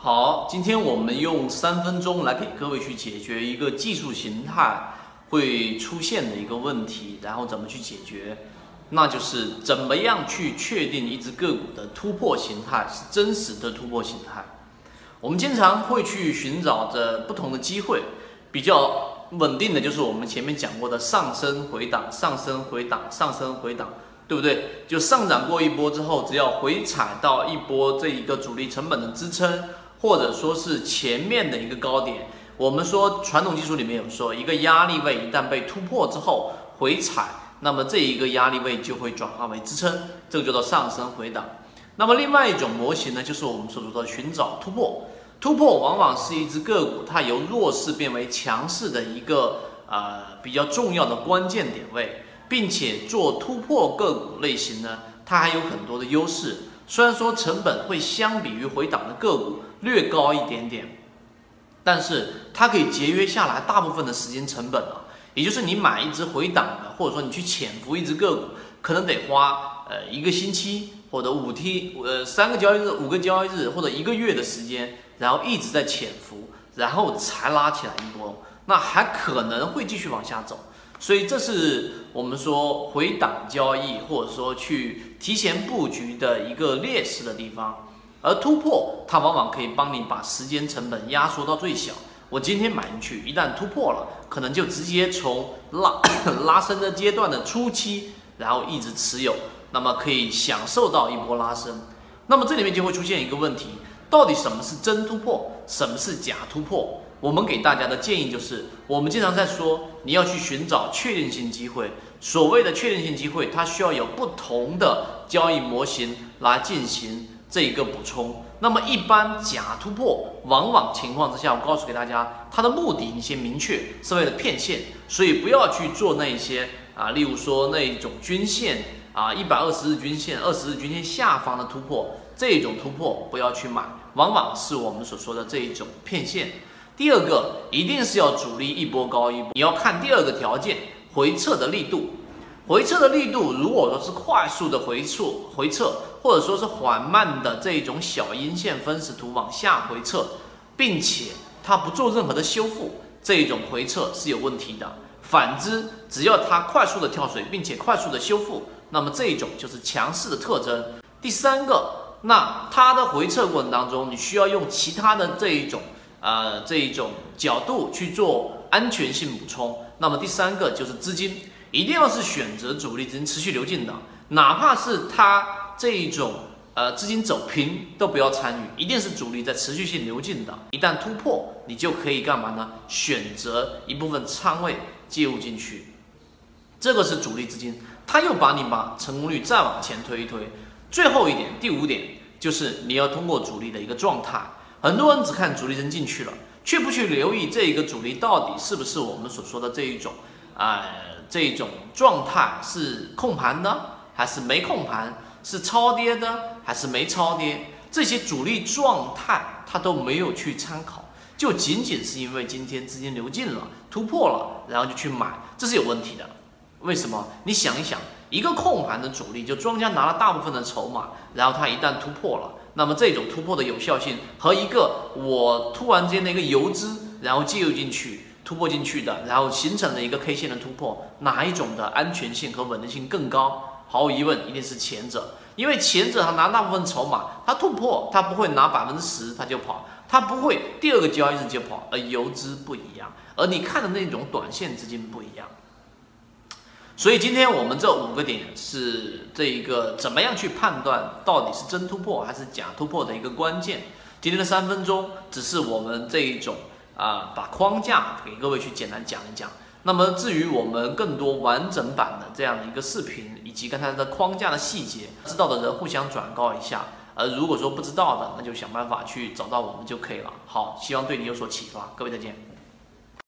好，今天我们用三分钟来给各位去解决一个技术形态会出现的一个问题，然后怎么去解决？那就是怎么样去确定一只个股的突破形态是真实的突破形态？我们经常会去寻找着不同的机会，比较稳定的就是我们前面讲过的上升回档、上升回档、上升回档。对不对？就上涨过一波之后，只要回踩到一波这一个主力成本的支撑，或者说是前面的一个高点，我们说传统技术里面有说，一个压力位一旦被突破之后回踩，那么这一个压力位就会转化为支撑，这个叫做上升回档。那么另外一种模型呢，就是我们所说的寻找突破。突破往往是一只个股它由弱势变为强势的一个呃比较重要的关键点位。并且做突破个股类型呢，它还有很多的优势。虽然说成本会相比于回档的个股略高一点点，但是它可以节约下来大部分的时间成本啊。也就是你买一只回档的，或者说你去潜伏一只个股，可能得花呃一个星期或者五天呃三个交易日、五个交易日或者一个月的时间，然后一直在潜伏，然后才拉起来一波，那还可能会继续往下走。所以这是我们说回档交易，或者说去提前布局的一个劣势的地方。而突破它往往可以帮你把时间成本压缩到最小。我今天买进去，一旦突破了，可能就直接从拉拉升的阶段的初期，然后一直持有，那么可以享受到一波拉升。那么这里面就会出现一个问题：到底什么是真突破，什么是假突破？我们给大家的建议就是，我们经常在说，你要去寻找确定性机会。所谓的确定性机会，它需要有不同的交易模型来进行这一个补充。那么，一般假突破，往往情况之下，我告诉给大家，它的目的你先明确，是为了骗线，所以不要去做那一些啊，例如说那一种均线啊，一百二十日均线、二十日均线下方的突破，这种突破不要去买，往往是我们所说的这一种骗线。第二个一定是要主力一波高一波，你要看第二个条件，回撤的力度，回撤的力度，如果说是快速的回撤，回撤，或者说是缓慢的这种小阴线分时图往下回撤，并且它不做任何的修复，这一种回撤是有问题的。反之，只要它快速的跳水，并且快速的修复，那么这一种就是强势的特征。第三个，那它的回撤过程当中，你需要用其他的这一种。呃，这一种角度去做安全性补充。那么第三个就是资金，一定要是选择主力资金持续流进的，哪怕是它这一种呃资金走平都不要参与，一定是主力在持续性流进的。一旦突破，你就可以干嘛呢？选择一部分仓位介入进去，这个是主力资金，它又把你把成功率再往前推一推。最后一点，第五点就是你要通过主力的一个状态。很多人只看主力扔进去了，却不去留意这一个主力到底是不是我们所说的这一种，呃，这种状态是控盘的还是没控盘，是超跌的还是没超跌，这些主力状态他都没有去参考，就仅仅是因为今天资金流进了，突破了，然后就去买，这是有问题的。为什么？你想一想，一个控盘的主力，就庄家拿了大部分的筹码，然后他一旦突破了。那么这种突破的有效性和一个我突然间的一个游资，然后介入进去突破进去的，然后形成了一个 K 线的突破，哪一种的安全性和稳定性更高？毫无疑问，一定是前者，因为前者他拿大部分筹码，他突破他不会拿百分之十他就跑，他不会第二个交易日就跑，而游资不一样，而你看的那种短线资金不一样。所以今天我们这五个点是这一个怎么样去判断到底是真突破还是假突破的一个关键。今天的三分钟只是我们这一种啊，把框架给各位去简单讲一讲。那么至于我们更多完整版的这样的一个视频，以及刚才的框架的细节，知道的人互相转告一下。而如果说不知道的，那就想办法去找到我们就可以了。好，希望对你有所启发。各位再见。